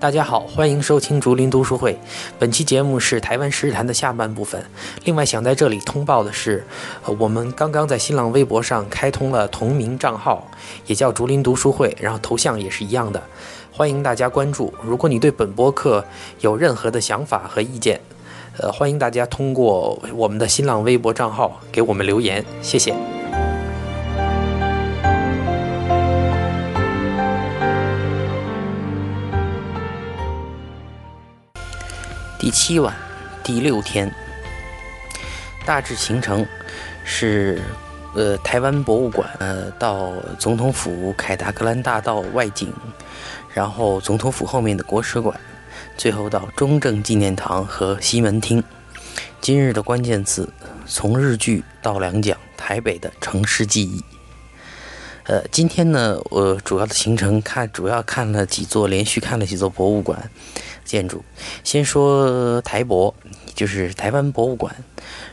大家好，欢迎收听竹林读书会。本期节目是台湾诗坛的下半部分。另外，想在这里通报的是，我们刚刚在新浪微博上开通了同名账号，也叫竹林读书会，然后头像也是一样的，欢迎大家关注。如果你对本播客有任何的想法和意见，呃，欢迎大家通过我们的新浪微博账号给我们留言，谢谢。七晚，第六天，大致行程是：呃，台湾博物馆，呃，到总统府凯达格兰大道外景，然后总统府后面的国史馆，最后到中正纪念堂和西门町。今日的关键词：从日剧到两讲台北的城市记忆。呃，今天呢，我主要的行程看，主要看了几座，连续看了几座博物馆。建筑，先说台博，就是台湾博物馆。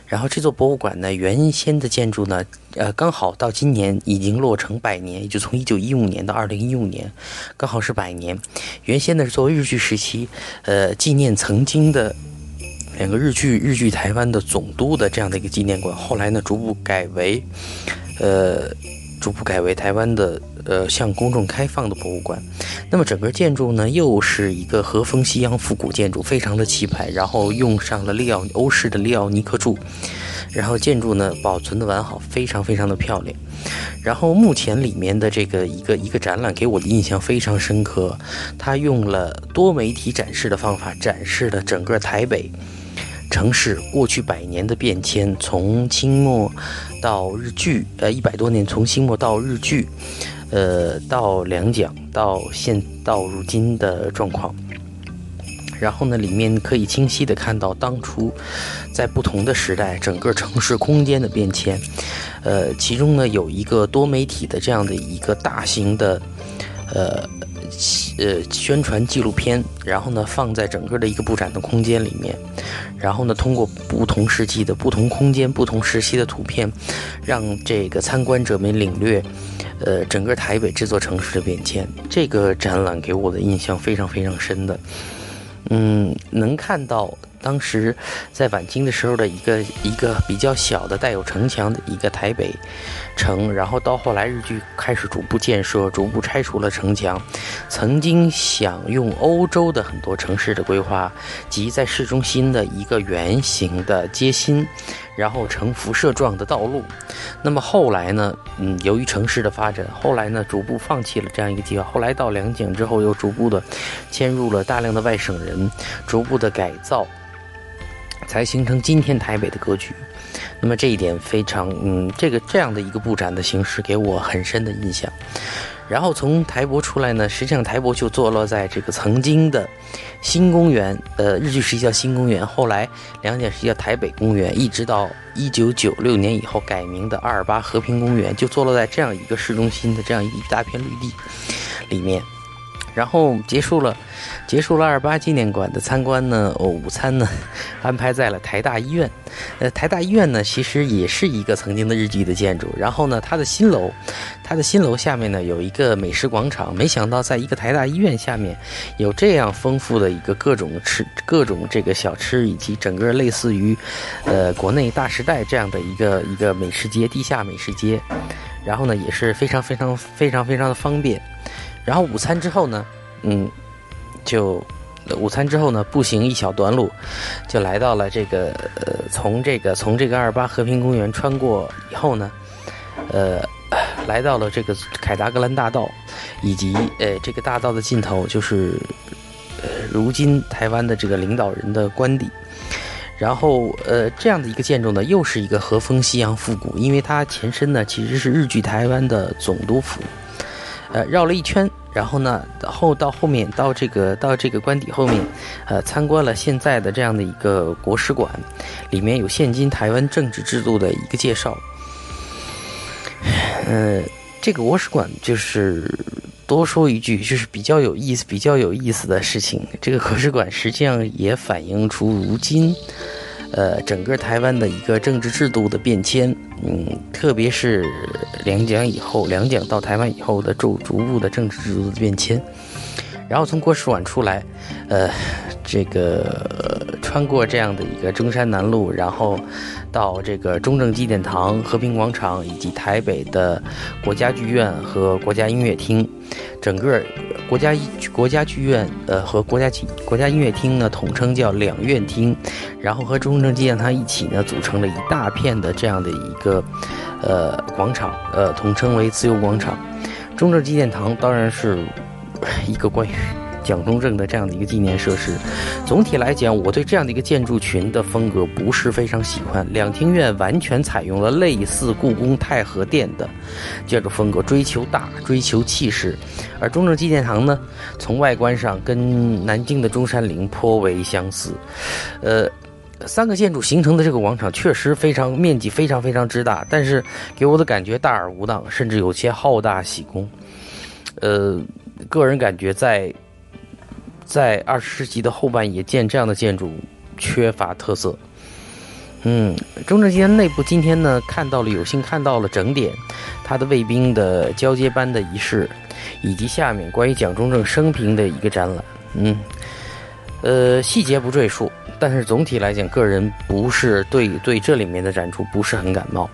然后这座博物馆呢，原先的建筑呢，呃，刚好到今年已经落成百年，也就从一九一五年到二零一五年，刚好是百年。原先呢是作为日据时期，呃，纪念曾经的两个日据日据台湾的总督的这样的一个纪念馆。后来呢，逐步改为，呃。逐步改为台湾的呃向公众开放的博物馆。那么整个建筑呢，又是一个和风西洋复古建筑，非常的气派。然后用上了利奥欧式的利奥尼克柱，然后建筑呢保存的完好，非常非常的漂亮。然后目前里面的这个一个一个展览给我的印象非常深刻，它用了多媒体展示的方法展示了整个台北。城市过去百年的变迁，从清末到日据，呃，一百多年，从清末到日据，呃，到两蒋，到现到如今的状况。然后呢，里面可以清晰的看到当初在不同的时代，整个城市空间的变迁。呃，其中呢有一个多媒体的这样的一个大型的，呃。呃，宣传纪录片，然后呢，放在整个的一个布展的空间里面，然后呢，通过不同时期的不同空间、不同时期的图片，让这个参观者们领略，呃，整个台北这座城市的变迁。这个展览给我的印象非常非常深的，嗯，能看到。当时在晚清的时候的一个一个比较小的带有城墙的一个台北城，然后到后来日据开始逐步建设，逐步拆除了城墙。曾经想用欧洲的很多城市的规划，即在市中心的一个圆形的街心，然后呈辐射状的道路。那么后来呢，嗯，由于城市的发展，后来呢逐步放弃了这样一个计划。后来到两蒋之后，又逐步的迁入了大量的外省人，逐步的改造。才形成今天台北的格局，那么这一点非常，嗯，这个这样的一个布展的形式给我很深的印象。然后从台博出来呢，实际上台博就坐落在这个曾经的新公园，呃，日据时期叫新公园，后来两点时期叫台北公园，一直到一九九六年以后改名的二二八和平公园，就坐落在这样一个市中心的这样一大片绿地里面。然后结束了，结束了二八纪念馆的参观呢。哦，午餐呢，安排在了台大医院。呃，台大医院呢，其实也是一个曾经的日据的建筑。然后呢，它的新楼，它的新楼下面呢有一个美食广场。没想到，在一个台大医院下面，有这样丰富的一个各种吃、各种这个小吃，以及整个类似于，呃，国内大时代这样的一个一个美食街，地下美食街。然后呢，也是非常非常非常非常的方便。然后午餐之后呢，嗯，就午餐之后呢，步行一小段路，就来到了这个呃，从这个从这个二八和平公园穿过以后呢，呃，来到了这个凯达格兰大道，以及呃这个大道的尽头就是呃如今台湾的这个领导人的官邸。然后呃这样的一个建筑呢，又是一个和风西洋复古，因为它前身呢其实是日据台湾的总督府。呃，绕了一圈，然后呢，后到后面到这个到这个官邸后面，呃，参观了现在的这样的一个国史馆，里面有现今台湾政治制度的一个介绍。呃，这个国史馆就是多说一句，就是比较有意思、比较有意思的事情。这个国史馆实际上也反映出如今。呃，整个台湾的一个政治制度的变迁，嗯，特别是两蒋以后，两蒋到台湾以后的逐逐步的政治制度的变迁，然后从国史馆出来，呃，这个穿过这样的一个中山南路，然后到这个中正纪念堂、和平广场以及台北的国家剧院和国家音乐厅，整个。国家国家剧院，呃，和国家剧国家音乐厅呢，统称叫两院厅，然后和中正纪念堂一起呢，组成了一大片的这样的一个，呃，广场，呃，统称为自由广场。中正纪念堂当然是一个关于。蒋中正的这样的一个纪念设施，总体来讲，我对这样的一个建筑群的风格不是非常喜欢。两厅院完全采用了类似故宫太和殿的建筑风格，追求大，追求气势。而中正纪念堂呢，从外观上跟南京的中山陵颇为相似。呃，三个建筑形成的这个广场确实非常面积非常非常之大，但是给我的感觉大而无当，甚至有些好大喜功。呃，个人感觉在。在二十世纪的后半叶建这样的建筑缺乏特色。嗯，中正纪念内部今天呢看到了有幸看到了整点，他的卫兵的交接班的仪式，以及下面关于蒋中正生平的一个展览。嗯，呃，细节不赘述，但是总体来讲，个人不是对对这里面的展出不是很感冒。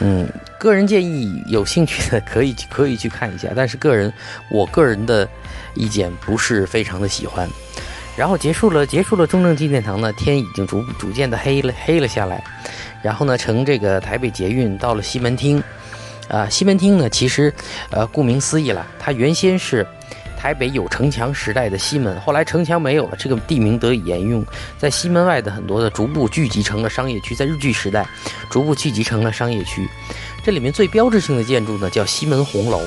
嗯，个人建议有兴趣的可以可以去看一下，但是个人我个人的。意见不是非常的喜欢，然后结束了，结束了中正纪念堂呢，天已经逐逐渐的黑了，黑了下来，然后呢，乘这个台北捷运到了西门町，啊，西门町呢，其实，呃，顾名思义了，它原先是台北有城墙时代的西门，后来城墙没有了，这个地名得以沿用，在西门外的很多的逐步聚集成了商业区，在日据时代，逐步聚集成了商业区，这里面最标志性的建筑呢，叫西门红楼。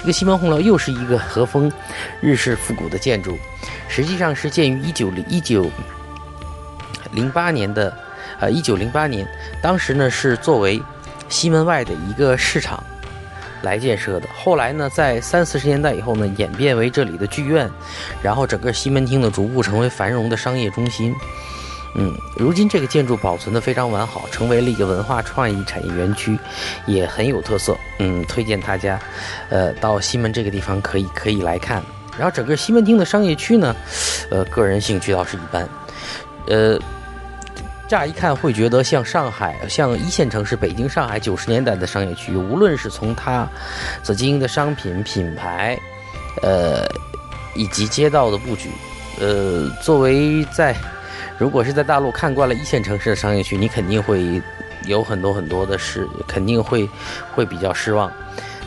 这个西门红楼又是一个和风、日式复古的建筑，实际上是建于一九零一九零八年的，呃，一九零八年，当时呢是作为西门外的一个市场来建设的。后来呢，在三四十年代以后呢，演变为这里的剧院，然后整个西门町呢逐步成为繁荣的商业中心。嗯，如今这个建筑保存的非常完好，成为了一个文化创意产业园区，也很有特色。嗯，推荐大家，呃，到西门这个地方可以可以来看。然后整个西门町的商业区呢，呃，个人兴趣倒是一般。呃，乍一看会觉得像上海，像一线城市北京、上海九十年代的商业区，无论是从它所经营的商品品牌，呃，以及街道的布局，呃，作为在。如果是在大陆看惯了一线城市的商业区，你肯定会有很多很多的事，肯定会会比较失望，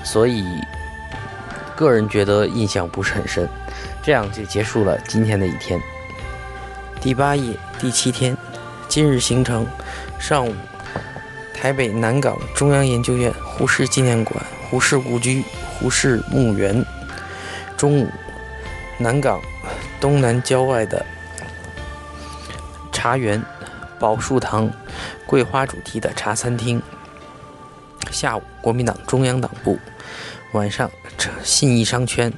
所以个人觉得印象不是很深。这样就结束了今天的一天。第八页第七天，今日行程：上午，台北南港中央研究院胡适纪念馆、胡适故居、胡适墓园；中午，南港东南郊外的。茶园、宝树堂、桂花主题的茶餐厅。下午，国民党中央党部。晚上，信义商圈、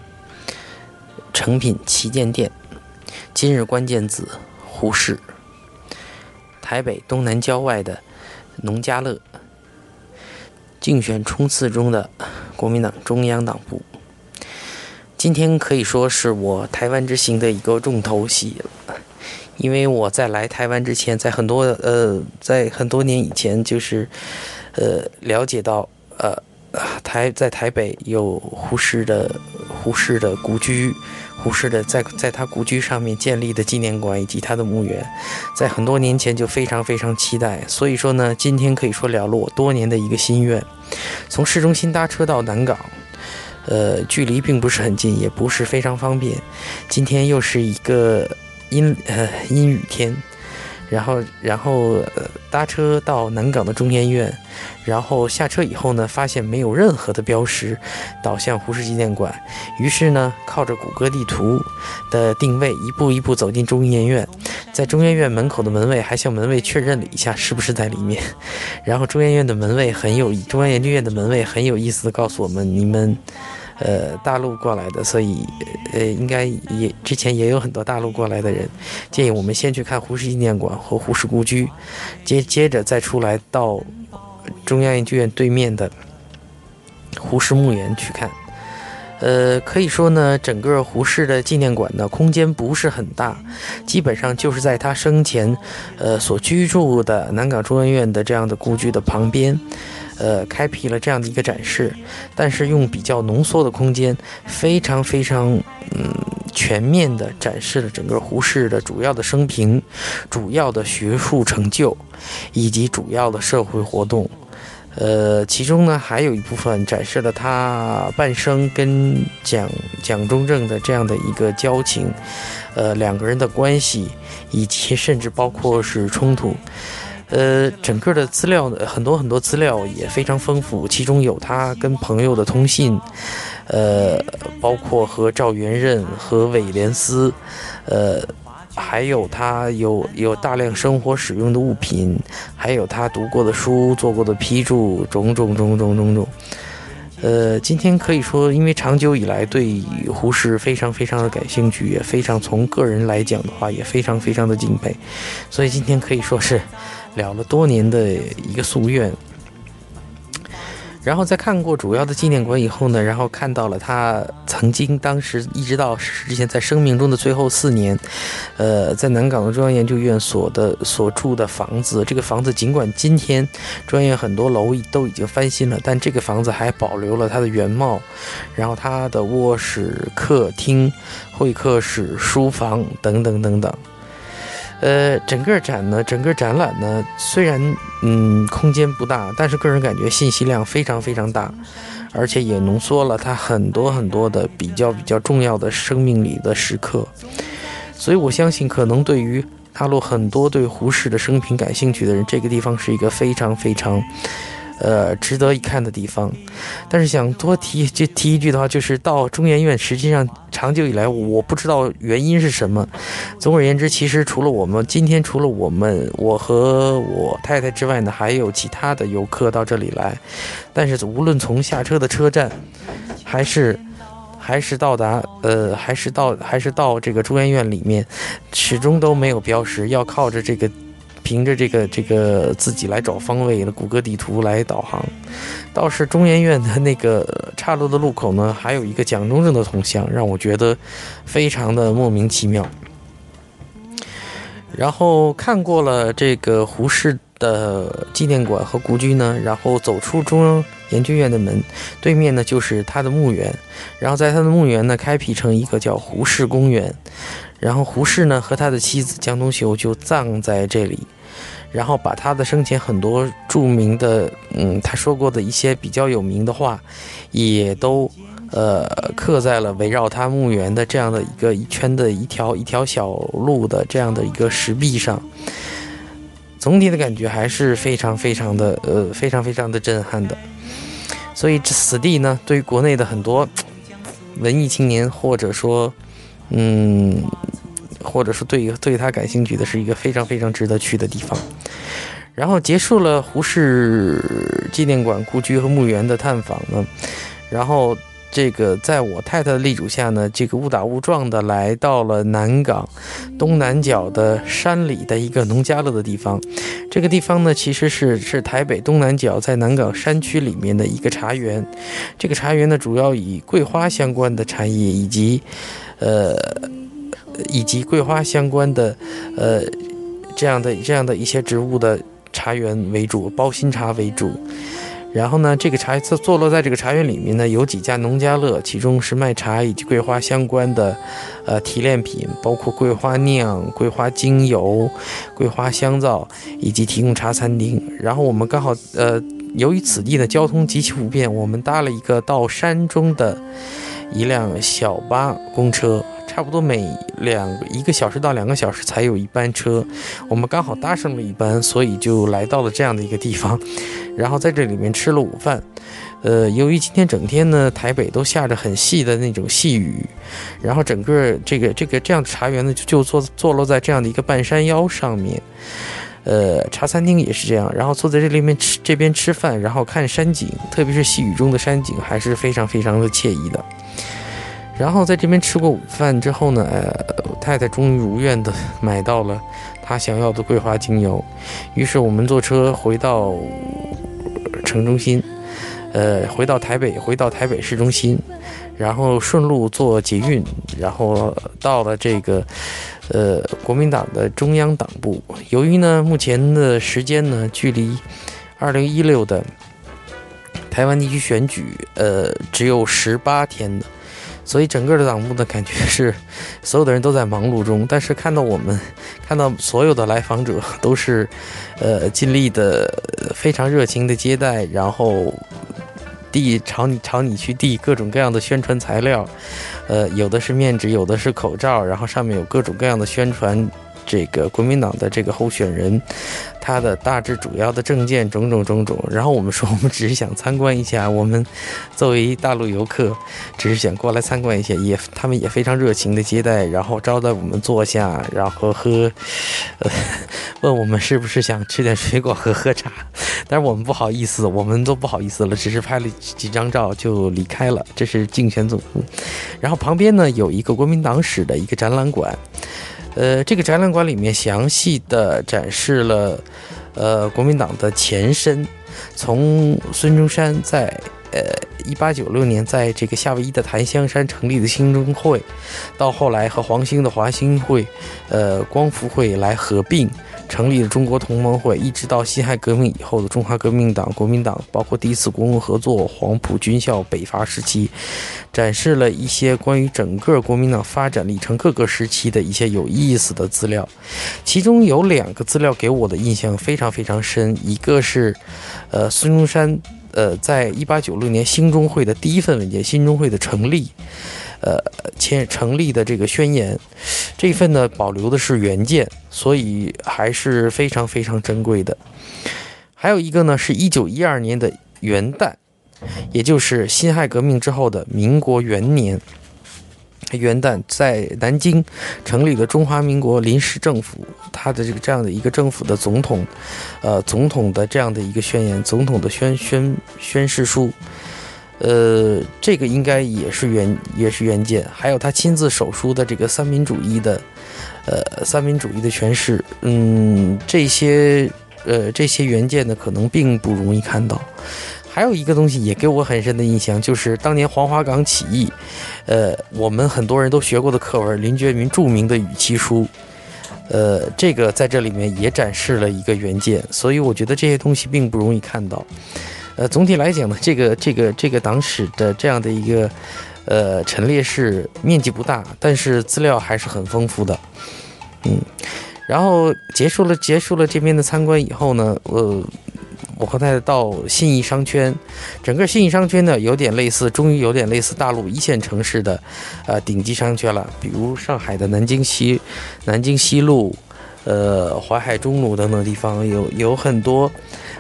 诚品旗舰店。今日关键字：胡适。台北东南郊外的农家乐。竞选冲刺中的国民党中央党部。今天可以说是我台湾之行的一个重头戏了。因为我在来台湾之前，在很多呃，在很多年以前，就是，呃，了解到呃，台在台北有胡适的胡适的故居，胡适的在在他故居上面建立的纪念馆以及他的墓园，在很多年前就非常非常期待。所以说呢，今天可以说了了我多年的一个心愿。从市中心搭车到南港，呃，距离并不是很近，也不是非常方便。今天又是一个。阴呃阴雨天，然后，然后呃，搭车到南港的中研院，然后下车以后呢，发现没有任何的标识，导向胡适纪念馆。于是呢，靠着谷歌地图的定位，一步一步走进中研院。在中研院门口的门卫还向门卫确认了一下是不是在里面。然后中研院的门卫很有，中央研究院的门卫很有意思的告诉我们，你们。呃，大陆过来的，所以呃，应该也之前也有很多大陆过来的人。建议我们先去看胡适纪念馆和胡适故居，接接着再出来到中央研究院对面的胡适墓园去看。呃，可以说呢，整个胡适的纪念馆呢，空间不是很大，基本上就是在他生前呃所居住的南港中央院的这样的故居的旁边。呃，开辟了这样的一个展示，但是用比较浓缩的空间，非常非常嗯全面的展示了整个胡适的主要的生平、主要的学术成就以及主要的社会活动。呃，其中呢还有一部分展示了他半生跟蒋蒋中正的这样的一个交情，呃，两个人的关系，以及甚至包括是冲突。呃，整个的资料呢很多很多资料也非常丰富，其中有他跟朋友的通信，呃，包括和赵元任和韦连思，呃，还有他有有大量生活使用的物品，还有他读过的书、做过的批注，种种种种种种。呃，今天可以说，因为长久以来对胡适非常非常的感兴趣，也非常从个人来讲的话，也非常非常的敬佩，所以今天可以说是。了了多年的一个夙愿，然后在看过主要的纪念馆以后呢，然后看到了他曾经当时一直到之前在生命中的最后四年，呃，在南港的中央研究院所的所住的房子。这个房子尽管今天专业很多楼都已经翻新了，但这个房子还保留了它的原貌。然后它的卧室、客厅、会客室、书房等等等等。呃，整个展呢，整个展览呢，虽然嗯空间不大，但是个人感觉信息量非常非常大，而且也浓缩了他很多很多的比较比较重要的生命里的时刻，所以我相信，可能对于大陆很多对胡适的生平感兴趣的人，这个地方是一个非常非常。呃，值得一看的地方，但是想多提就提一句的话，就是到中研院，实际上长久以来，我不知道原因是什么。总而言之，其实除了我们今天，除了我们我和我太太之外呢，还有其他的游客到这里来。但是无论从下车的车站，还是还是到达呃，还是到还是到这个中研院里面，始终都没有标识，要靠着这个。凭着这个这个自己来找方位的谷歌地图来导航，倒是中研院的那个岔路的路口呢，还有一个蒋中正的铜像，让我觉得非常的莫名其妙。然后看过了这个胡适的纪念馆和故居呢，然后走出中央研究院的门，对面呢就是他的墓园，然后在他的墓园呢开辟成一个叫胡适公园。然后胡适呢和他的妻子江冬秀就葬在这里，然后把他的生前很多著名的，嗯，他说过的一些比较有名的话，也都，呃，刻在了围绕他墓园的这样的一个一圈的一条一条小路的这样的一个石壁上。总体的感觉还是非常非常的，呃，非常非常的震撼的。所以此地呢，对于国内的很多文艺青年或者说，嗯。或者是对对他感兴趣的，是一个非常非常值得去的地方。然后结束了胡适纪念馆、故居和墓园的探访呢，然后这个在我太太的力主下呢，这个误打误撞的来到了南港东南角的山里的一个农家乐的地方。这个地方呢，其实是是台北东南角在南港山区里面的一个茶园。这个茶园呢，主要以桂花相关的产业以及，呃。以及桂花相关的，呃，这样的这样的一些植物的茶园为主，包心茶为主。然后呢，这个茶坐坐落在这个茶园里面呢，有几家农家乐，其中是卖茶以及桂花相关的，呃，提炼品，包括桂花酿、桂花精油、桂花香皂，以及提供茶餐厅。然后我们刚好，呃，由于此地的交通极其不便，我们搭了一个到山中的一辆小巴公车。差不多每两一个小时到两个小时才有一班车，我们刚好搭上了一班，所以就来到了这样的一个地方，然后在这里面吃了午饭。呃，由于今天整天呢，台北都下着很细的那种细雨，然后整个这个这个这样的茶园呢，就就坐坐落在这样的一个半山腰上面。呃，茶餐厅也是这样，然后坐在这里面吃这边吃饭，然后看山景，特别是细雨中的山景，还是非常非常的惬意的。然后在这边吃过午饭之后呢，呃，太太终于如愿的买到了她想要的桂花精油，于是我们坐车回到城中心。呃，回到台北，回到台北市中心，然后顺路坐捷运，然后到了这个，呃，国民党的中央党部。由于呢，目前的时间呢，距离二零一六的台湾地区选举，呃，只有十八天了，所以整个的档部的，感觉是 所有的人都在忙碌中。但是看到我们，看到所有的来访者都是，呃，尽力的，非常热情的接待，然后。递朝你朝你去递各种各样的宣传材料，呃，有的是面纸，有的是口罩，然后上面有各种各样的宣传。这个国民党的这个候选人，他的大致主要的证件种种种种，然后我们说我们只是想参观一下，我们作为大陆游客，只是想过来参观一下，也他们也非常热情的接待，然后招待我们坐下，然后喝，呃，问我们是不是想吃点水果和喝茶，但是我们不好意思，我们都不好意思了，只是拍了几张照就离开了。这是竞选总部，然后旁边呢有一个国民党史的一个展览馆。呃，这个展览馆里面详细的展示了，呃，国民党的前身，从孙中山在呃一八九六年在这个夏威夷的檀香山成立的兴中会，到后来和黄兴的华兴会，呃，光复会来合并。成立了中国同盟会，一直到辛亥革命以后的中华革命党、国民党，包括第一次国共合作、黄埔军校、北伐时期，展示了一些关于整个国民党发展历程各个时期的一些有意思的资料。其中有两个资料给我的印象非常非常深，一个是，呃，孙中山，呃，在一八九六年兴中会的第一份文件，兴中会的成立。呃，签成立的这个宣言，这份呢保留的是原件，所以还是非常非常珍贵的。还有一个呢，是一九一二年的元旦，也就是辛亥革命之后的民国元年元旦，在南京成立了中华民国临时政府，他的这个这样的一个政府的总统，呃，总统的这样的一个宣言，总统的宣宣宣誓书。呃，这个应该也是原也是原件，还有他亲自手书的这个三民主义的，呃，三民主义的诠释，嗯，这些呃这些原件呢，可能并不容易看到。还有一个东西也给我很深的印象，就是当年黄花岗起义，呃，我们很多人都学过的课文，林觉民著名的《与其书》，呃，这个在这里面也展示了一个原件，所以我觉得这些东西并不容易看到。呃，总体来讲呢，这个这个这个党史的这样的一个呃陈列室面积不大，但是资料还是很丰富的。嗯，然后结束了结束了这边的参观以后呢，呃，我和太太到信义商圈，整个信义商圈呢有点类似，终于有点类似大陆一线城市的呃顶级商圈了，比如上海的南京西南京西路，呃淮海中路等等地方有有很多。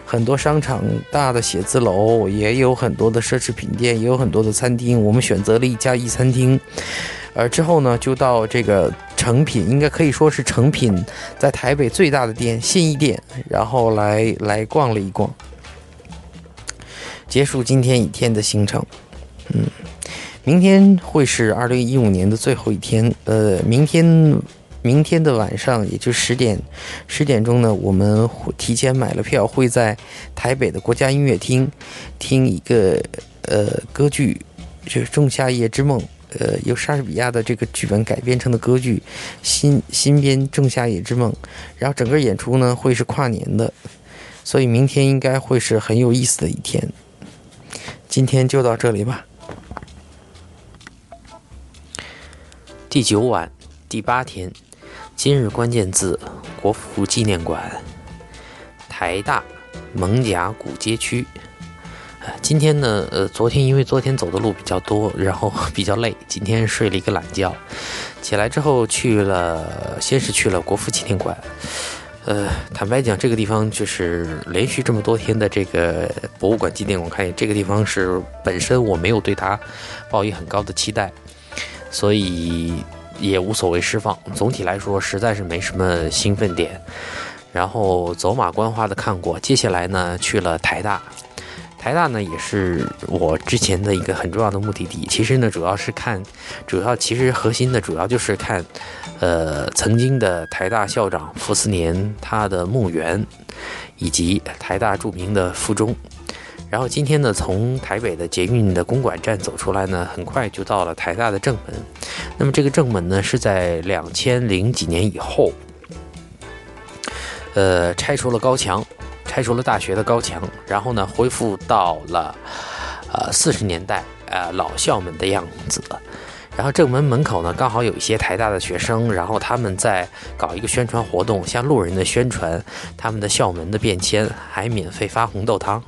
很多商场、大的写字楼，也有很多的奢侈品店，也有很多的餐厅。我们选择了一家一餐厅，而之后呢，就到这个成品，应该可以说是成品在台北最大的店——信义店，然后来来逛了一逛，结束今天一天的行程。嗯，明天会是二零一五年的最后一天。呃，明天。明天的晚上，也就十点，十点钟呢，我们提前买了票，会在台北的国家音乐厅听一个呃歌剧，就是《仲夏夜之梦》，呃，由莎士比亚的这个剧本改编成的歌剧，新新编《仲夏夜之梦》，然后整个演出呢会是跨年的，所以明天应该会是很有意思的一天。今天就到这里吧。第九晚，第八天。今日关键字：国父纪念馆、台大蒙甲古街区、今天呢，呃，昨天因为昨天走的路比较多，然后比较累，今天睡了一个懒觉，起来之后去了，先是去了国父纪念馆。呃，坦白讲，这个地方就是连续这么多天的这个博物馆纪念馆，看这个地方是本身我没有对它抱以很高的期待，所以也无所谓释放。总体来说，实在是没什么兴奋点。然后走马观花的看过，接下来呢去了台大。台大呢也是我之前的一个很重要的目的地。其实呢，主要是看，主要其实核心的主要就是看，呃，曾经的台大校长傅斯年他的墓园，以及台大著名的附中。然后今天呢，从台北的捷运的公馆站走出来呢，很快就到了台大的正门。那么这个正门呢，是在两千零几年以后，呃，拆除了高墙。拆除了大学的高墙，然后呢，恢复到了，呃，四十年代呃老校门的样子。然后正门门口呢，刚好有一些台大的学生，然后他们在搞一个宣传活动，向路人的宣传他们的校门的变迁，还免费发红豆汤。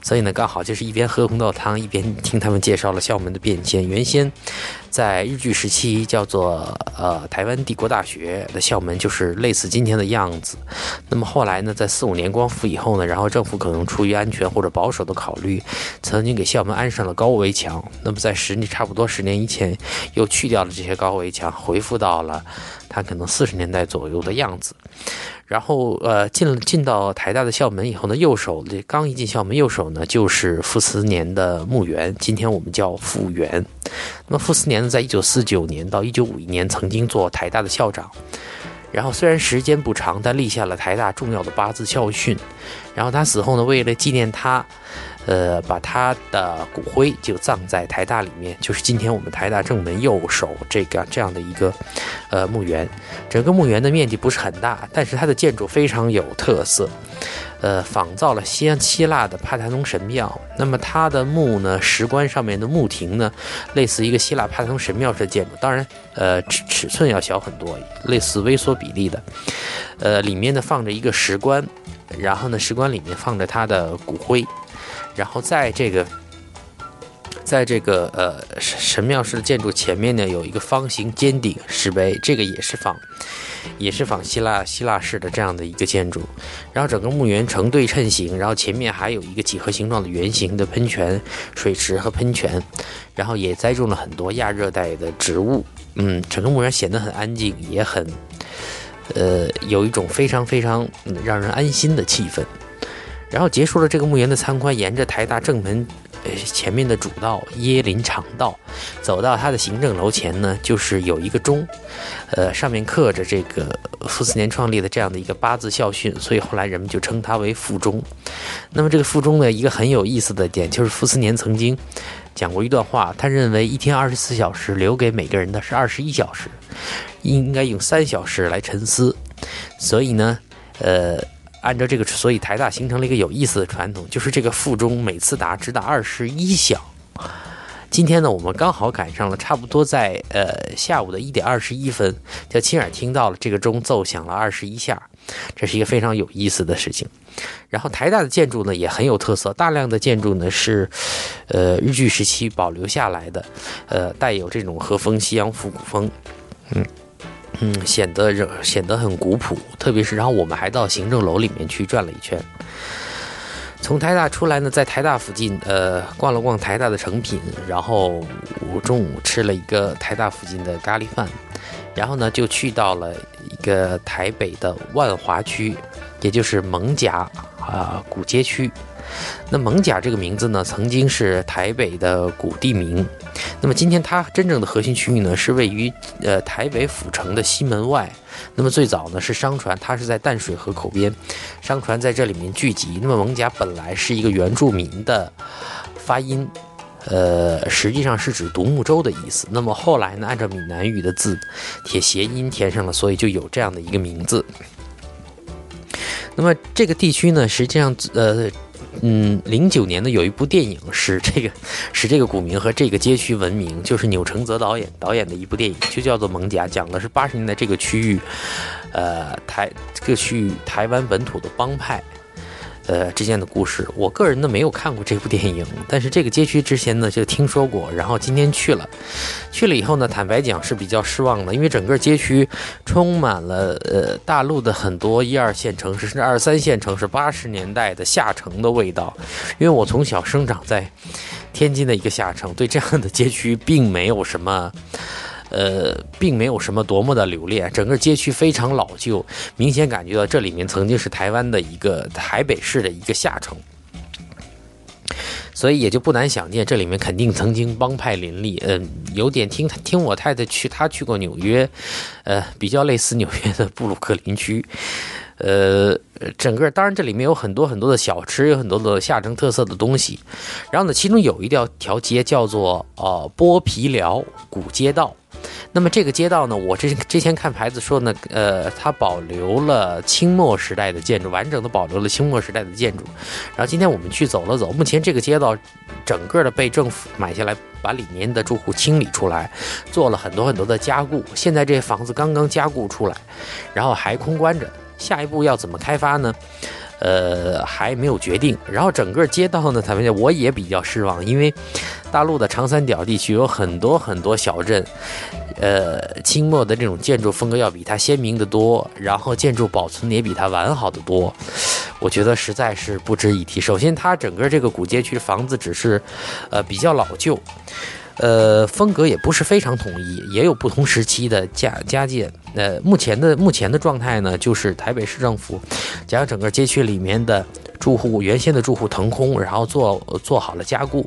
所以呢，刚好就是一边喝红豆汤，一边听他们介绍了校门的变迁。原先。在日据时期，叫做呃台湾帝国大学的校门就是类似今天的样子。那么后来呢，在四五年光复以后呢，然后政府可能出于安全或者保守的考虑，曾经给校门安上了高围墙。那么在十年差不多十年以前，又去掉了这些高围墙，恢复到了它可能四十年代左右的样子。然后，呃，进进到台大的校门以后呢，右手这刚一进校门，右手呢就是傅斯年的墓园，今天我们叫傅园。那么傅斯年呢，在一九四九年到一九五一年曾经做台大的校长，然后虽然时间不长，但立下了台大重要的八字校训。然后他死后呢，为了纪念他。呃，把他的骨灰就葬在台大里面，就是今天我们台大正门右手这个这样的一个呃墓园。整个墓园的面积不是很大，但是它的建筑非常有特色，呃，仿造了西安希腊的帕台农神庙。那么它的墓呢，石棺上面的墓亭呢，类似一个希腊帕台农神庙式的建筑，当然，呃，尺尺寸要小很多，类似微缩比例的。呃，里面呢放着一个石棺，然后呢石棺里面放着他的骨灰。然后在这个，在这个呃神庙式的建筑前面呢，有一个方形尖顶石碑，这个也是仿，也是仿希腊希腊式的这样的一个建筑。然后整个墓园呈对称形，然后前面还有一个几何形状的圆形的喷泉水池和喷泉，然后也栽种了很多亚热带的植物。嗯，整个墓园显得很安静，也很呃有一种非常非常让人安心的气氛。然后结束了这个墓园的参观，沿着台大正门，呃前面的主道椰林长道，走到它的行政楼前呢，就是有一个钟，呃上面刻着这个傅斯年创立的这样的一个八字校训，所以后来人们就称它为傅钟。那么这个傅钟呢，一个很有意思的点就是傅斯年曾经讲过一段话，他认为一天二十四小时留给每个人的是二十一小时，应该用三小时来沉思。所以呢，呃。按照这个，所以台大形成了一个有意思的传统，就是这个附中每次答只打二十一响。今天呢，我们刚好赶上了，差不多在呃下午的一点二十一分，就亲耳听到了这个钟奏响了二十一下，这是一个非常有意思的事情。然后台大的建筑呢也很有特色，大量的建筑呢是呃日据时期保留下来的，呃带有这种和风西洋复古风，嗯。嗯，显得人显得很古朴，特别是然后我们还到行政楼里面去转了一圈。从台大出来呢，在台大附近呃逛了逛台大的成品，然后我中午吃了一个台大附近的咖喱饭，然后呢就去到了一个台北的万华区，也就是蒙甲啊古街区。那蒙甲这个名字呢，曾经是台北的古地名。那么今天它真正的核心区域呢，是位于呃台北府城的西门外。那么最早呢是商船，它是在淡水河口边，商船在这里面聚集。那么蒙甲本来是一个原住民的发音，呃，实际上是指独木舟的意思。那么后来呢，按照闽南语的字铁谐音填上了，所以就有这样的一个名字。那么这个地区呢，实际上呃。嗯，零九年呢，有一部电影是这个 使这个古名和这个街区闻名，就是钮承泽导演导演的一部电影，就叫做《蒙甲》，讲的是八十年代这个区域，呃，台这个区域台湾本土的帮派，呃之间的故事。我个人呢没有看过这部电影，但是这个街区之前呢就听说过，然后今天去了，去了以后呢，坦白讲是比较失望的，因为整个街区充满了呃大陆的很多一二线城市甚至二三线城市八十年代的下城的味道，因为我从小生长在天津的一个下城，对这样的街区并没有什么。呃，并没有什么多么的留恋，整个街区非常老旧，明显感觉到这里面曾经是台湾的一个台北市的一个下城，所以也就不难想见，这里面肯定曾经帮派林立。嗯，有点听听我太太去，她去过纽约，呃，比较类似纽约的布鲁克林区。呃，整个当然这里面有很多很多的小吃，有很多的下城特色的东西。然后呢，其中有一条条街叫做呃剥皮寮古街道。那么这个街道呢，我之之前看牌子说呢，呃，它保留了清末时代的建筑，完整的保留了清末时代的建筑。然后今天我们去走了走，目前这个街道整个的被政府买下来，把里面的住户清理出来，做了很多很多的加固。现在这些房子刚刚加固出来，然后还空关着。下一步要怎么开发呢？呃，还没有决定。然后整个街道呢，他们我也比较失望，因为大陆的长三角地区有很多很多小镇，呃，清末的这种建筑风格要比它鲜明的多，然后建筑保存的也比它完好的多。我觉得实在是不值一提。首先，它整个这个古街区的房子只是，呃，比较老旧。呃，风格也不是非常统一，也有不同时期的加加建。呃，目前的目前的状态呢，就是台北市政府将整个街区里面的住户原先的住户腾空，然后做做好了加固，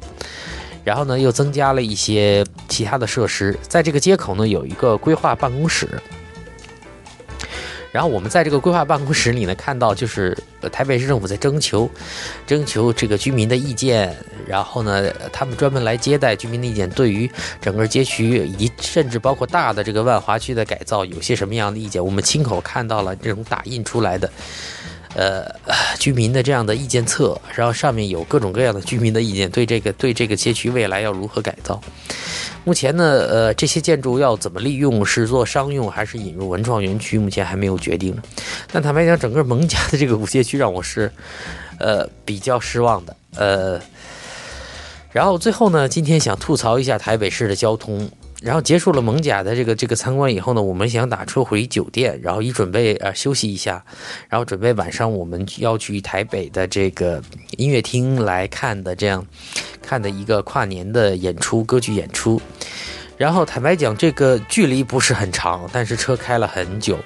然后呢又增加了一些其他的设施。在这个街口呢，有一个规划办公室。然后我们在这个规划办公室里呢，看到就是台北市政府在征求，征求这个居民的意见。然后呢，他们专门来接待居民的意见，对于整个街区以及甚至包括大的这个万华区的改造，有些什么样的意见？我们亲口看到了这种打印出来的。呃，居民的这样的意见册，然后上面有各种各样的居民的意见，对这个对这个街区未来要如何改造？目前呢，呃，这些建筑要怎么利用，是做商用还是引入文创园区？目前还没有决定。但坦白讲，整个蒙家的这个古街区让我是，呃，比较失望的。呃，然后最后呢，今天想吐槽一下台北市的交通。然后结束了蒙甲的这个这个参观以后呢，我们想打车回酒店，然后一准备呃休息一下，然后准备晚上我们要去台北的这个音乐厅来看的这样看的一个跨年的演出歌剧演出。然后坦白讲，这个距离不是很长，但是车开了很久。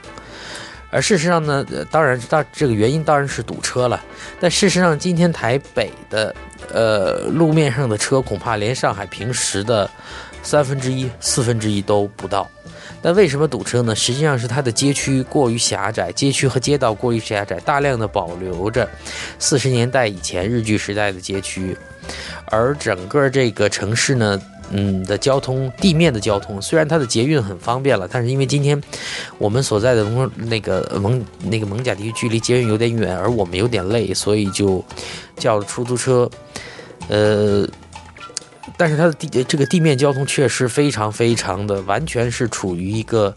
而事实上呢，当然当这个原因当然是堵车了。但事实上，今天台北的呃路面上的车恐怕连上海平时的。三分之一、四分之一都不到，但为什么堵车呢？实际上是它的街区过于狭窄，街区和街道过于狭窄，大量的保留着四十年代以前日据时代的街区，而整个这个城市呢，嗯的交通地面的交通，虽然它的捷运很方便了，但是因为今天我们所在的蒙那个蒙那个蒙甲地区距离捷运有点远，而我们有点累，所以就叫了出租车，呃。但是它的地这个地面交通确实非常非常的完全是处于一个，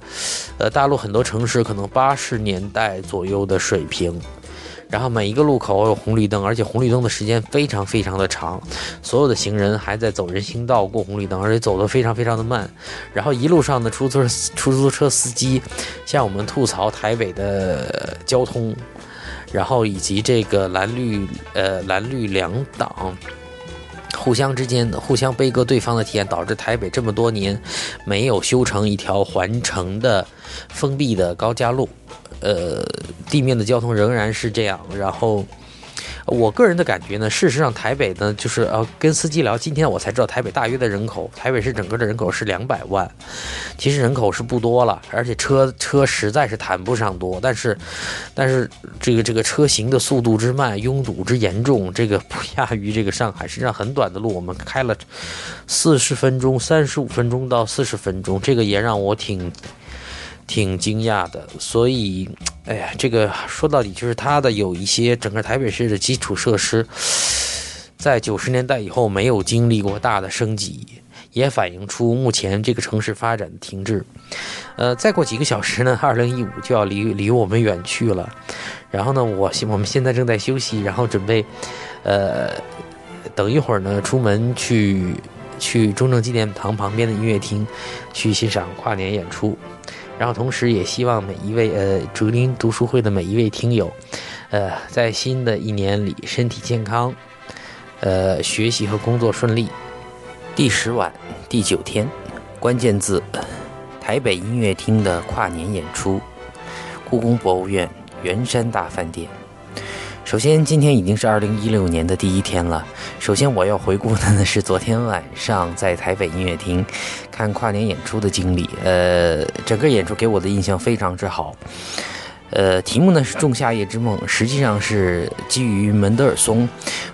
呃，大陆很多城市可能八十年代左右的水平，然后每一个路口有红绿灯，而且红绿灯的时间非常非常的长，所有的行人还在走人行道过红绿灯，而且走得非常非常的慢，然后一路上的出租车出租车司机向我们吐槽台北的交通，然后以及这个蓝绿呃蓝绿两党。互相之间互相悲歌对方的体验，导致台北这么多年没有修成一条环城的封闭的高架路，呃，地面的交通仍然是这样，然后。我个人的感觉呢，事实上台北呢，就是呃，跟司机聊，今天我才知道台北大约的人口，台北市整个的人口是两百万，其实人口是不多了，而且车车实在是谈不上多，但是，但是这个这个车行的速度之慢，拥堵之严重，这个不亚于这个上海。实际上很短的路，我们开了四十分钟，三十五分钟到四十分钟，这个也让我挺。挺惊讶的，所以，哎呀，这个说到底就是它的有一些整个台北市的基础设施，在九十年代以后没有经历过大的升级，也反映出目前这个城市发展的停滞。呃，再过几个小时呢，二零一五就要离离我们远去了。然后呢，我我们现在正在休息，然后准备，呃，等一会儿呢，出门去去中正纪念堂旁边的音乐厅去欣赏跨年演出。然后同时也希望每一位呃竹林读书会的每一位听友，呃，在新的一年里身体健康，呃，学习和工作顺利。第十晚第九天，关键字：台北音乐厅的跨年演出，故宫博物院。圆山大饭店。首先，今天已经是二零一六年的第一天了。首先，我要回顾的呢是昨天晚上在台北音乐厅看跨年演出的经历。呃，整个演出给我的印象非常之好。呃，题目呢是《仲夏夜之梦》，实际上是基于门德尔松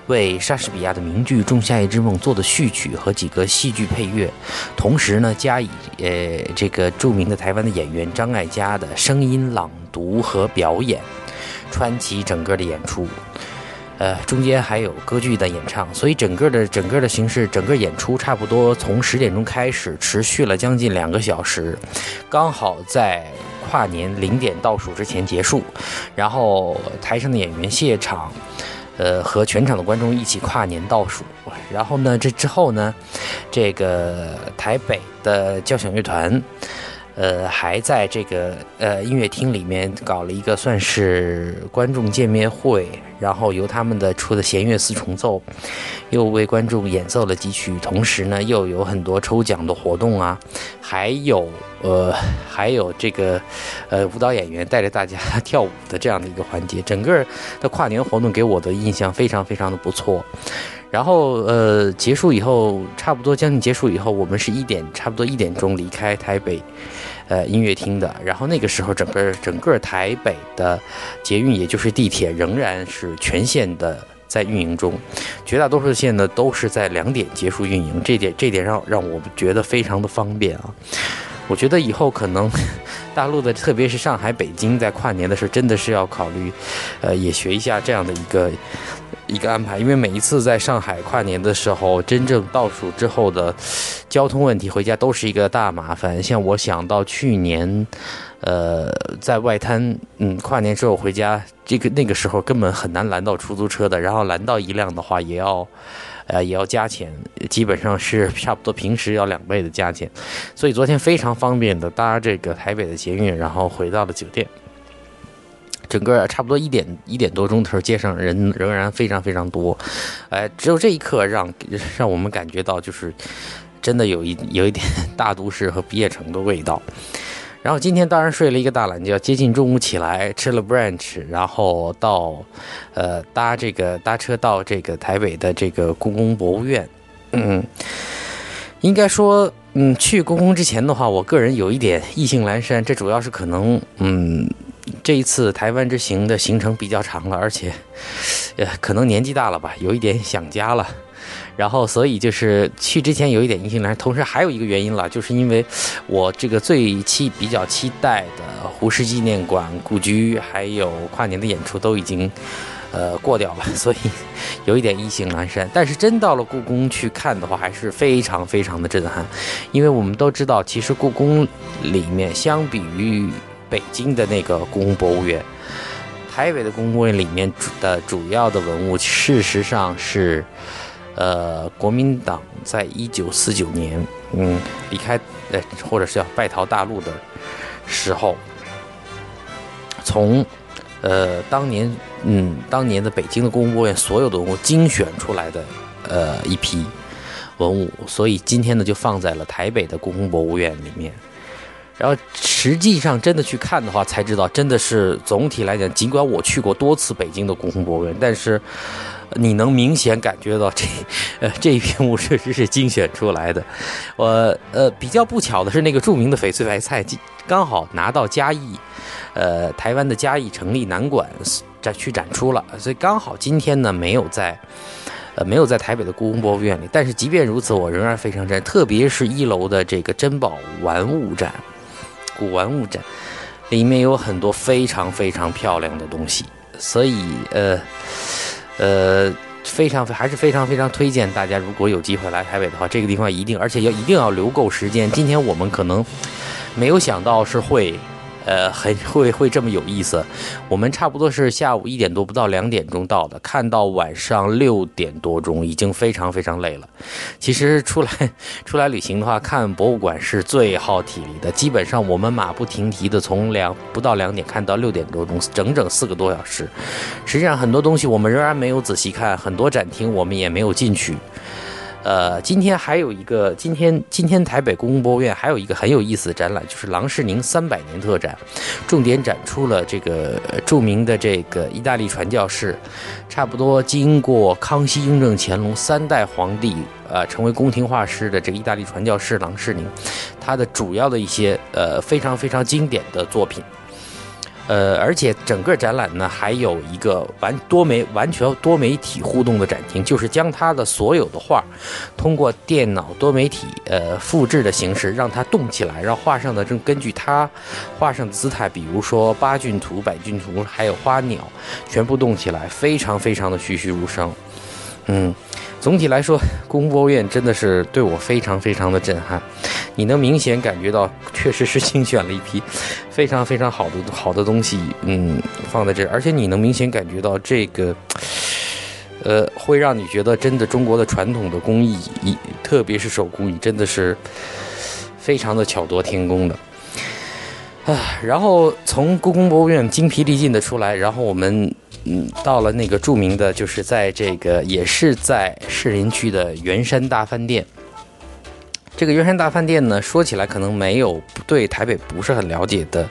为莎士比亚的名剧《仲夏夜之梦》做的序曲和几个戏剧配乐，同时呢加以呃这个著名的台湾的演员张艾嘉的声音朗读和表演，川崎整个的演出。呃，中间还有歌剧的演唱，所以整个的整个的形式，整个演出差不多从十点钟开始，持续了将近两个小时，刚好在。跨年零点倒数之前结束，然后台上的演员谢场，呃，和全场的观众一起跨年倒数。然后呢，这之后呢，这个台北的交响乐团。呃，还在这个呃音乐厅里面搞了一个算是观众见面会，然后由他们的出的弦乐四重奏，又为观众演奏了几曲，同时呢又有很多抽奖的活动啊，还有呃 还有这个呃舞蹈演员带着大家跳舞的这样的一个环节，整个的跨年活动给我的印象非常非常的不错。然后呃结束以后，差不多将近结束以后，我们是一点差不多一点钟离开台北。呃，音乐厅的，然后那个时候，整个整个台北的捷运，也就是地铁，仍然是全线的在运营中，绝大多数线呢都是在两点结束运营，这点这点让让我们觉得非常的方便啊。我觉得以后可能 大陆的，特别是上海、北京，在跨年的时候，真的是要考虑，呃，也学一下这样的一个。一个安排，因为每一次在上海跨年的时候，真正倒数之后的交通问题，回家都是一个大麻烦。像我想到去年，呃，在外滩，嗯，跨年之后回家，这个那个时候根本很难拦到出租车的，然后拦到一辆的话，也要，呃，也要加钱，基本上是差不多平时要两倍的价钱。所以昨天非常方便的搭这个台北的捷运，然后回到了酒店。整个差不多一点一点多钟的时候，街上人仍然非常非常多，哎，只有这一刻让让我们感觉到，就是真的有一有一点 大都市和毕业城的味道。然后今天当然睡了一个大懒觉，接近中午起来吃了 brunch，然后到呃搭这个搭车到这个台北的这个故宫博物院。嗯，应该说，嗯，去故宫之前的话，我个人有一点意兴阑珊，这主要是可能，嗯。这一次台湾之行的行程比较长了，而且，呃，可能年纪大了吧，有一点想家了，然后所以就是去之前有一点意兴阑珊。同时还有一个原因了，就是因为我这个最期比较期待的胡适纪念馆、故居还有跨年的演出都已经，呃，过掉了，所以有一点意兴阑珊。但是真到了故宫去看的话，还是非常非常的震撼，因为我们都知道，其实故宫里面相比于北京的那个故宫博物院，台北的故宫博物院里面的主要的文物，事实上是，呃，国民党在一九四九年，嗯，离开，呃，或者是要败逃大陆的时候，从，呃，当年，嗯，当年的北京的故宫博物院所有的文物精选出来的，呃，一批文物，所以今天呢，就放在了台北的故宫博物院里面。然后实际上真的去看的话，才知道真的是总体来讲，尽管我去过多次北京的故宫博物院，但是你能明显感觉到这 呃这一批物确实是精选出来的。我呃比较不巧的是，那个著名的翡翠白菜刚好拿到嘉义，呃台湾的嘉义成立南馆展去展出了，所以刚好今天呢没有在呃没有在台北的故宫博物院里。但是即便如此，我仍然非常赞，特别是一楼的这个珍宝玩物展。古玩物展里面有很多非常非常漂亮的东西，所以呃呃非常还是非常非常推荐大家，如果有机会来台北的话，这个地方一定而且要一定要留够时间。今天我们可能没有想到是会呃，很会会这么有意思。我们差不多是下午一点多不到两点钟到的，看到晚上六点多钟，已经非常非常累了。其实出来 出来旅行的话，看博物馆是最耗体力的。基本上我们马不停蹄的从两不到两点看到六点多钟，整整四个多小时。实际上很多东西我们仍然没有仔细看，很多展厅我们也没有进去。呃，今天还有一个，今天今天台北故宫博物院还有一个很有意思的展览，就是郎世宁三百年特展，重点展出了这个著名的这个意大利传教士，差不多经过康熙、雍正、乾隆三代皇帝，呃，成为宫廷画师的这个意大利传教士郎世宁，他的主要的一些呃非常非常经典的作品。呃，而且整个展览呢，还有一个完多媒完全多媒体互动的展厅，就是将他的所有的画，通过电脑多媒体呃复制的形式，让它动起来，让画上的正根据他画上的姿态，比如说八骏图、百骏图，还有花鸟，全部动起来，非常非常的栩栩如生，嗯。总体来说，故宫博物院真的是对我非常非常的震撼。你能明显感觉到，确实是精选了一批非常非常好的好的东西，嗯，放在这儿。而且你能明显感觉到这个，呃，会让你觉得真的中国的传统的工艺，特别是手工艺，真的是非常的巧夺天工的。啊，然后从故宫博物院精疲力尽的出来，然后我们。嗯，到了那个著名的，就是在这个也是在士林区的圆山大饭店。这个圆山大饭店呢，说起来可能没有对台北不是很了解的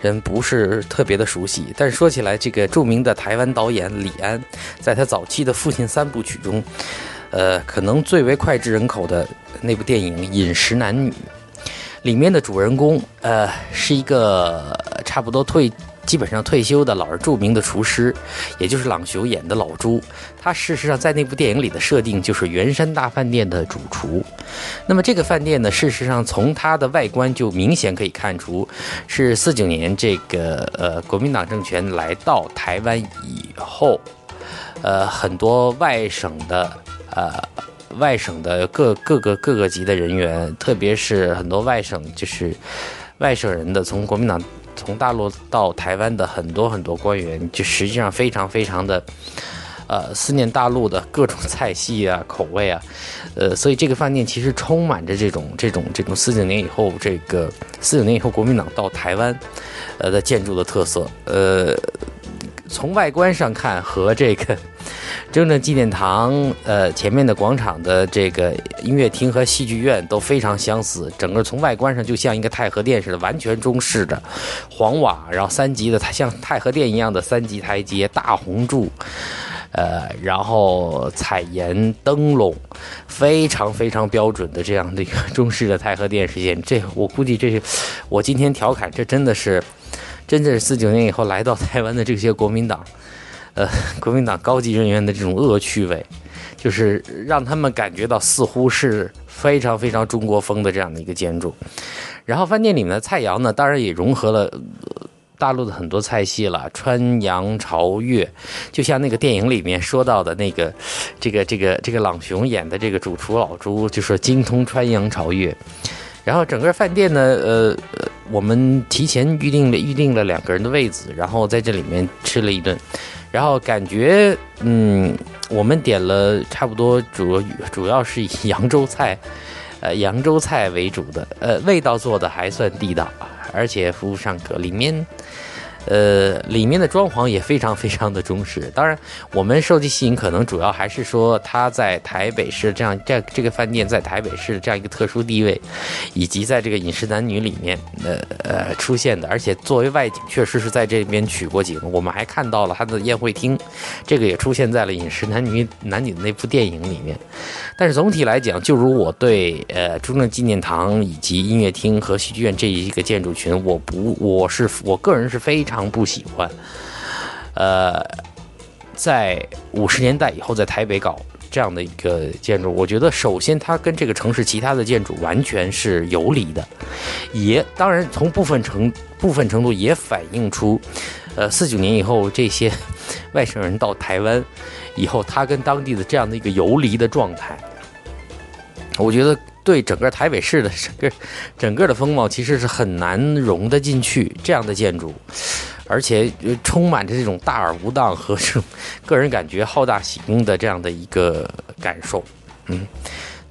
人不是特别的熟悉，但是说起来，这个著名的台湾导演李安，在他早期的父亲三部曲中，呃，可能最为脍炙人口的那部电影《饮食男女》里面的主人公，呃，是一个差不多退。基本上退休的老而著名的厨师，也就是朗雄演的老朱，他事实上在那部电影里的设定就是圆山大饭店的主厨。那么这个饭店呢，事实上从它的外观就明显可以看出，是四九年这个呃国民党政权来到台湾以后，呃很多外省的呃外省的各各个各个级的人员，特别是很多外省就是外省人的从国民党。从大陆到台湾的很多很多官员，就实际上非常非常的，呃，思念大陆的各种菜系啊、口味啊，呃，所以这个饭店其实充满着这种这种这种四九年以后这个四九年以后国民党到台湾，呃的建筑的特色，呃。从外观上看，和这个 中正纪念堂呃前面的广场的这个音乐厅和戏剧院都非常相似。整个从外观上就像一个太和殿似的，完全中式的黄瓦，然后三级的，它像太和殿一样的三级台阶，大红柱，呃，然后彩岩灯笼，非常非常标准的这样的一个中式的太和殿实现。这我估计这是我今天调侃，这真的是。真的是四九年以后来到台湾的这些国民党，呃，国民党高级人员的这种恶趣味，就是让他们感觉到似乎是非常非常中国风的这样的一个建筑。然后饭店里面的菜肴呢，当然也融合了大陆的很多菜系了，川扬潮粤，就像那个电影里面说到的那个，这个这个这个朗雄演的这个主厨老朱，就说精通川扬潮粤。然后整个饭店呢，呃。我们提前预定了预定了两个人的位子，然后在这里面吃了一顿，然后感觉嗯，我们点了差不多主主要是以扬州菜，呃扬州菜为主的，呃味道做的还算地道，而且服务尚可，里面。呃，里面的装潢也非常非常的中式。当然，我们受其吸引，可能主要还是说它在台北市这样这这个饭店在台北市这样一个特殊地位，以及在这个饮食男女里面呃呃出现的。而且作为外景，确实是在这边取过景。我们还看到了它的宴会厅，这个也出现在了饮食男女男女的那部电影里面。但是总体来讲，就如我对呃中正纪念堂以及音乐厅和戏剧院这一个建筑群，我不我是我个人是非。常不喜欢，呃，在五十年代以后在台北搞这样的一个建筑，我觉得首先它跟这个城市其他的建筑完全是游离的，也当然从部分程部分程度也反映出，呃，四九年以后这些 外省人到台湾以后，他跟当地的这样的一个游离的状态，我觉得。对整个台北市的整个整个的风貌，其实是很难融得进去这样的建筑，而且充满着这种大而无当和这种个人感觉好大喜功的这样的一个感受，嗯。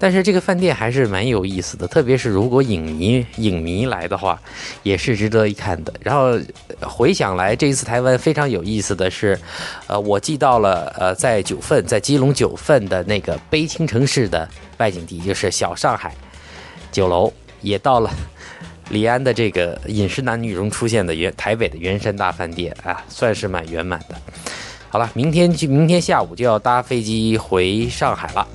但是这个饭店还是蛮有意思的，特别是如果影迷影迷来的话，也是值得一看的。然后回想来，这一次台湾非常有意思的是，呃，我寄到了呃在九份，在基隆九份的那个悲情城市的外景地，就是小上海酒楼，也到了李安的这个饮食男女中出现的原台北的圆山大饭店啊，算是蛮圆满的。好了，明天就明天下午就要搭飞机回上海了。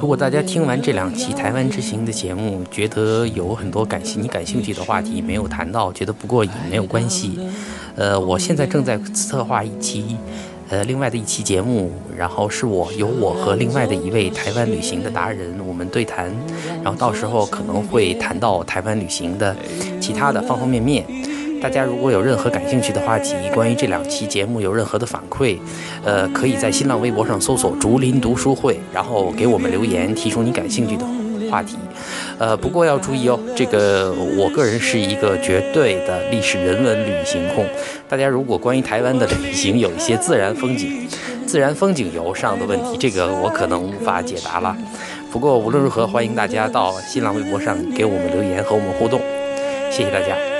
如果大家听完这两期台湾之行的节目，觉得有很多感兴你感兴趣的话题没有谈到，觉得不过瘾，没有关系。呃，我现在正在策划一期，呃，另外的一期节目，然后是我由我和另外的一位台湾旅行的达人，我们对谈，然后到时候可能会谈到台湾旅行的其他的方方面面。大家如果有任何感兴趣的话题，关于这两期节目有任何的反馈，呃，可以在新浪微博上搜索“竹林读书会”，然后给我们留言，提出你感兴趣的话题。呃，不过要注意哦，这个我个人是一个绝对的历史人文旅行控。大家如果关于台湾的旅行有一些自然风景、自然风景游上的问题，这个我可能无法解答了。不过无论如何，欢迎大家到新浪微博上给我们留言和我们互动，谢谢大家。